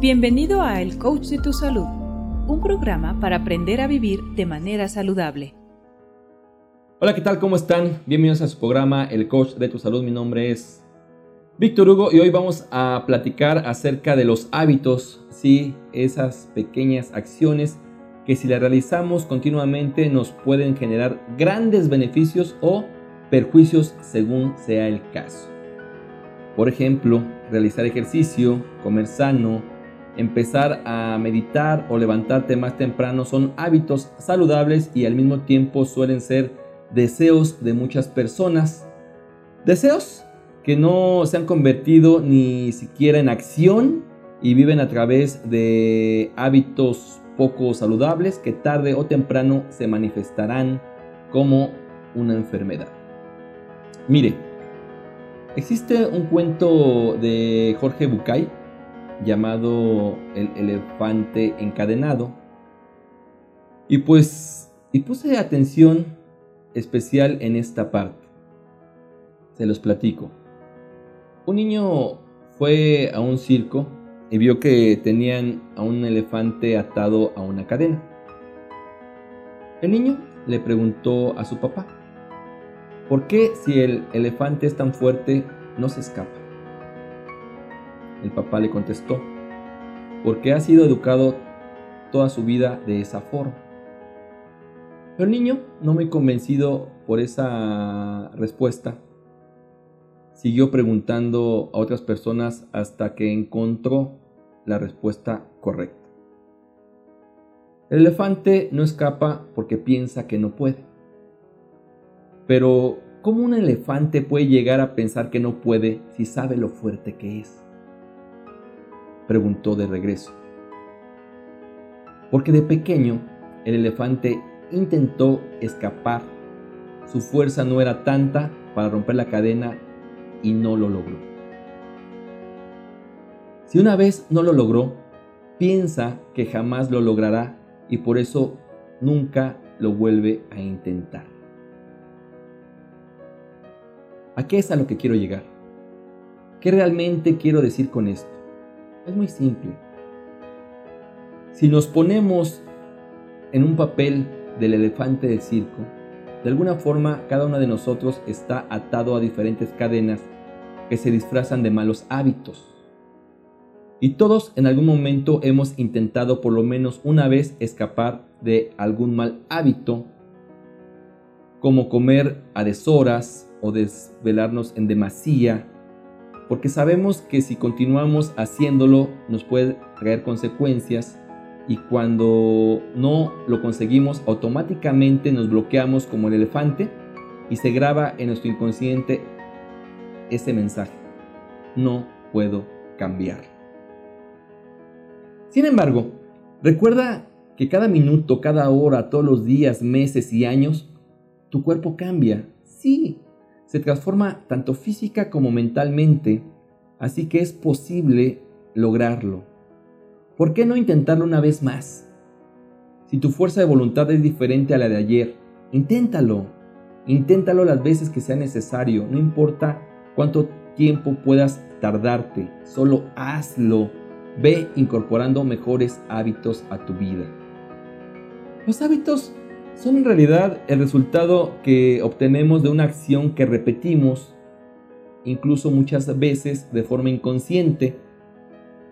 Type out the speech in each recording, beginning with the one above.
Bienvenido a El Coach de tu Salud, un programa para aprender a vivir de manera saludable. Hola, ¿qué tal? ¿Cómo están? Bienvenidos a su programa El Coach de tu Salud. Mi nombre es Víctor Hugo y hoy vamos a platicar acerca de los hábitos, sí, esas pequeñas acciones que si las realizamos continuamente nos pueden generar grandes beneficios o perjuicios según sea el caso. Por ejemplo, realizar ejercicio, comer sano, empezar a meditar o levantarte más temprano son hábitos saludables y al mismo tiempo suelen ser deseos de muchas personas. Deseos que no se han convertido ni siquiera en acción y viven a través de hábitos poco saludables que tarde o temprano se manifestarán como una enfermedad. Mire, existe un cuento de Jorge Bucay llamado El elefante encadenado. Y pues, y puse atención especial en esta parte. Se los platico. Un niño fue a un circo y vio que tenían a un elefante atado a una cadena. El niño le preguntó a su papá, ¿por qué si el elefante es tan fuerte no se escapa? El papá le contestó, porque ha sido educado toda su vida de esa forma. Pero el niño, no muy convencido por esa respuesta, siguió preguntando a otras personas hasta que encontró la respuesta correcta. El elefante no escapa porque piensa que no puede. Pero, ¿cómo un elefante puede llegar a pensar que no puede si sabe lo fuerte que es? Preguntó de regreso. Porque de pequeño el elefante intentó escapar. Su fuerza no era tanta para romper la cadena y no lo logró. Si una vez no lo logró, piensa que jamás lo logrará y por eso nunca lo vuelve a intentar. ¿A qué es a lo que quiero llegar? ¿Qué realmente quiero decir con esto? Es muy simple. Si nos ponemos en un papel del elefante del circo, de alguna forma cada uno de nosotros está atado a diferentes cadenas que se disfrazan de malos hábitos. Y todos en algún momento hemos intentado por lo menos una vez escapar de algún mal hábito, como comer a deshoras o desvelarnos en demasía, porque sabemos que si continuamos haciéndolo nos puede traer consecuencias y cuando no lo conseguimos automáticamente nos bloqueamos como el elefante y se graba en nuestro inconsciente ese mensaje. No puedo cambiar. Sin embargo, recuerda que cada minuto, cada hora, todos los días, meses y años, tu cuerpo cambia. Sí, se transforma tanto física como mentalmente, así que es posible lograrlo. ¿Por qué no intentarlo una vez más? Si tu fuerza de voluntad es diferente a la de ayer, inténtalo. Inténtalo las veces que sea necesario, no importa cuánto tiempo puedas tardarte, solo hazlo. Ve incorporando mejores hábitos a tu vida. Los hábitos son en realidad el resultado que obtenemos de una acción que repetimos, incluso muchas veces de forma inconsciente.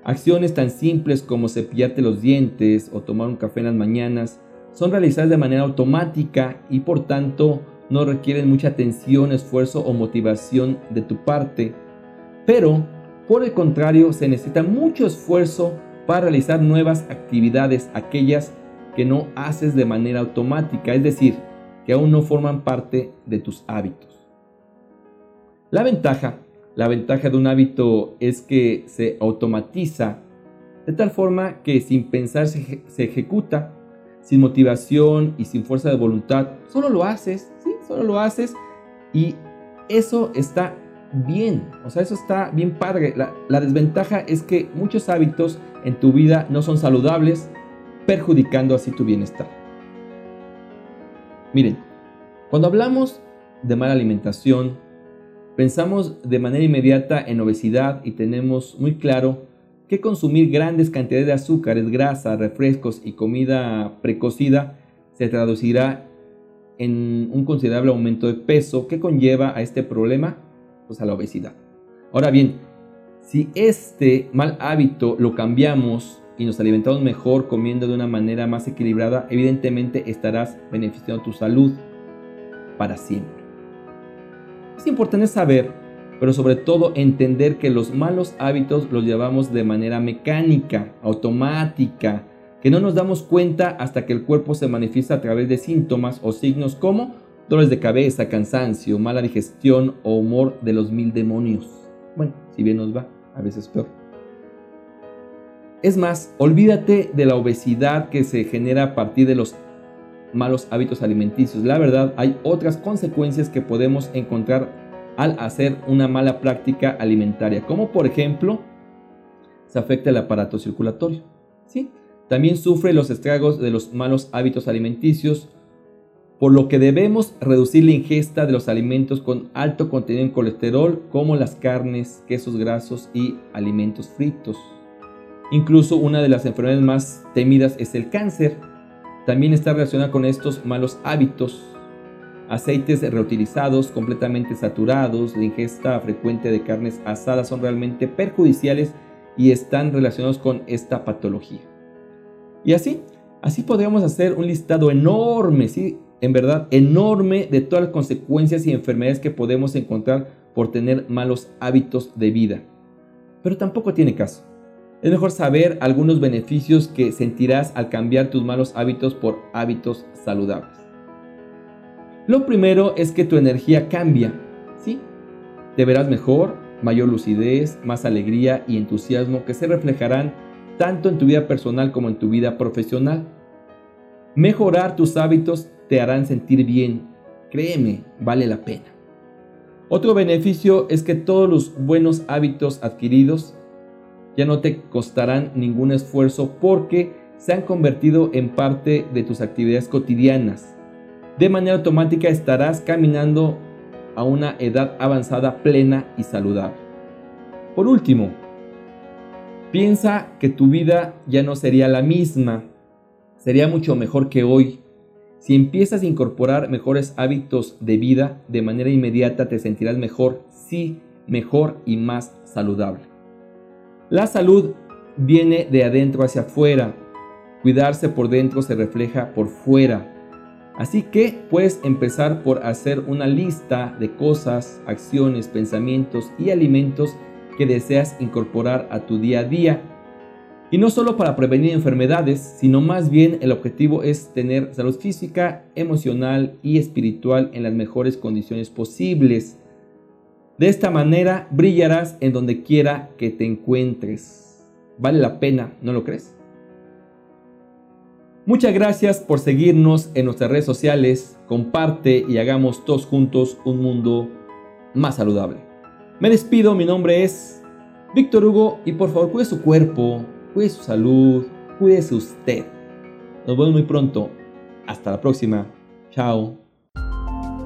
Acciones tan simples como cepillarte los dientes o tomar un café en las mañanas son realizadas de manera automática y por tanto no requieren mucha atención, esfuerzo o motivación de tu parte. Pero, por el contrario, se necesita mucho esfuerzo para realizar nuevas actividades, aquellas que no haces de manera automática, es decir, que aún no forman parte de tus hábitos. La ventaja, la ventaja de un hábito es que se automatiza de tal forma que sin pensar se, ejecuta, sin motivación y sin fuerza de voluntad, solo lo haces, sí, solo lo haces y eso está bien, o sea, eso está bien padre. la desventaja es que muchos hábitos en tu vida no son saludables perjudicando así tu bienestar. Miren, cuando hablamos de mala alimentación, pensamos de manera inmediata en obesidad y tenemos muy claro que consumir grandes cantidades de azúcares, grasa, refrescos y comida precocida se traducirá en un considerable aumento de peso que conlleva a este problema, pues a la obesidad. Ahora bien, si este mal hábito lo cambiamos y nos alimentamos mejor comiendo de una manera más equilibrada, evidentemente estarás beneficiando tu salud para siempre. Es importante saber, pero sobre todo entender que los malos hábitos los llevamos de manera mecánica, automática, que no nos damos cuenta hasta que el cuerpo se manifiesta a través de síntomas o signos como dolores de cabeza, cansancio, mala digestión o humor de los mil demonios. Bueno, si bien nos va, a veces peor. Es más, olvídate de la obesidad que se genera a partir de los malos hábitos alimenticios. La verdad, hay otras consecuencias que podemos encontrar al hacer una mala práctica alimentaria, como por ejemplo, se afecta el aparato circulatorio. ¿sí? También sufre los estragos de los malos hábitos alimenticios, por lo que debemos reducir la ingesta de los alimentos con alto contenido en colesterol, como las carnes, quesos grasos y alimentos fritos. Incluso una de las enfermedades más temidas es el cáncer, también está relacionada con estos malos hábitos. Aceites reutilizados, completamente saturados, la ingesta frecuente de carnes asadas son realmente perjudiciales y están relacionados con esta patología. Y así, así podríamos hacer un listado enorme, sí, en verdad, enorme de todas las consecuencias y enfermedades que podemos encontrar por tener malos hábitos de vida. Pero tampoco tiene caso. Es mejor saber algunos beneficios que sentirás al cambiar tus malos hábitos por hábitos saludables. Lo primero es que tu energía cambia, ¿sí? Te verás mejor, mayor lucidez, más alegría y entusiasmo que se reflejarán tanto en tu vida personal como en tu vida profesional. Mejorar tus hábitos te harán sentir bien. Créeme, vale la pena. Otro beneficio es que todos los buenos hábitos adquiridos ya no te costarán ningún esfuerzo porque se han convertido en parte de tus actividades cotidianas. De manera automática estarás caminando a una edad avanzada plena y saludable. Por último, piensa que tu vida ya no sería la misma, sería mucho mejor que hoy. Si empiezas a incorporar mejores hábitos de vida, de manera inmediata te sentirás mejor, sí, mejor y más saludable. La salud viene de adentro hacia afuera. Cuidarse por dentro se refleja por fuera. Así que puedes empezar por hacer una lista de cosas, acciones, pensamientos y alimentos que deseas incorporar a tu día a día. Y no solo para prevenir enfermedades, sino más bien el objetivo es tener salud física, emocional y espiritual en las mejores condiciones posibles. De esta manera brillarás en donde quiera que te encuentres. Vale la pena, ¿no lo crees? Muchas gracias por seguirnos en nuestras redes sociales. Comparte y hagamos todos juntos un mundo más saludable. Me despido, mi nombre es Víctor Hugo y por favor cuide su cuerpo, cuide su salud, cuídese usted. Nos vemos muy pronto. Hasta la próxima. Chao.